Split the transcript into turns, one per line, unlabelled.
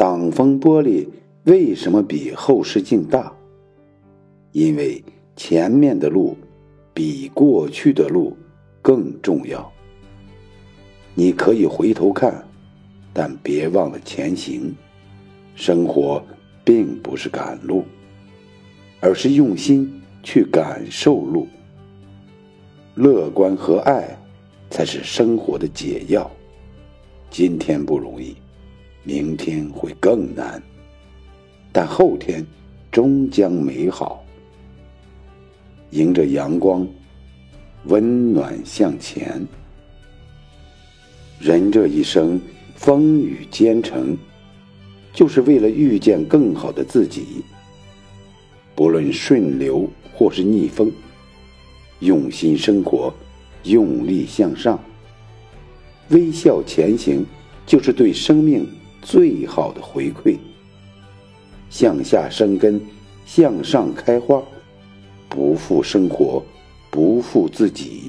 挡风玻璃为什么比后视镜大？因为前面的路比过去的路更重要。你可以回头看，但别忘了前行。生活并不是赶路，而是用心去感受路。乐观和爱才是生活的解药。今天不容易，明天会更难，但后天终将美好。迎着阳光，温暖向前。人这一生风雨兼程，就是为了遇见更好的自己。不论顺流或是逆风，用心生活，用力向上，微笑前行，就是对生命最好的回馈。向下生根，向上开花，不负生活，不负自己。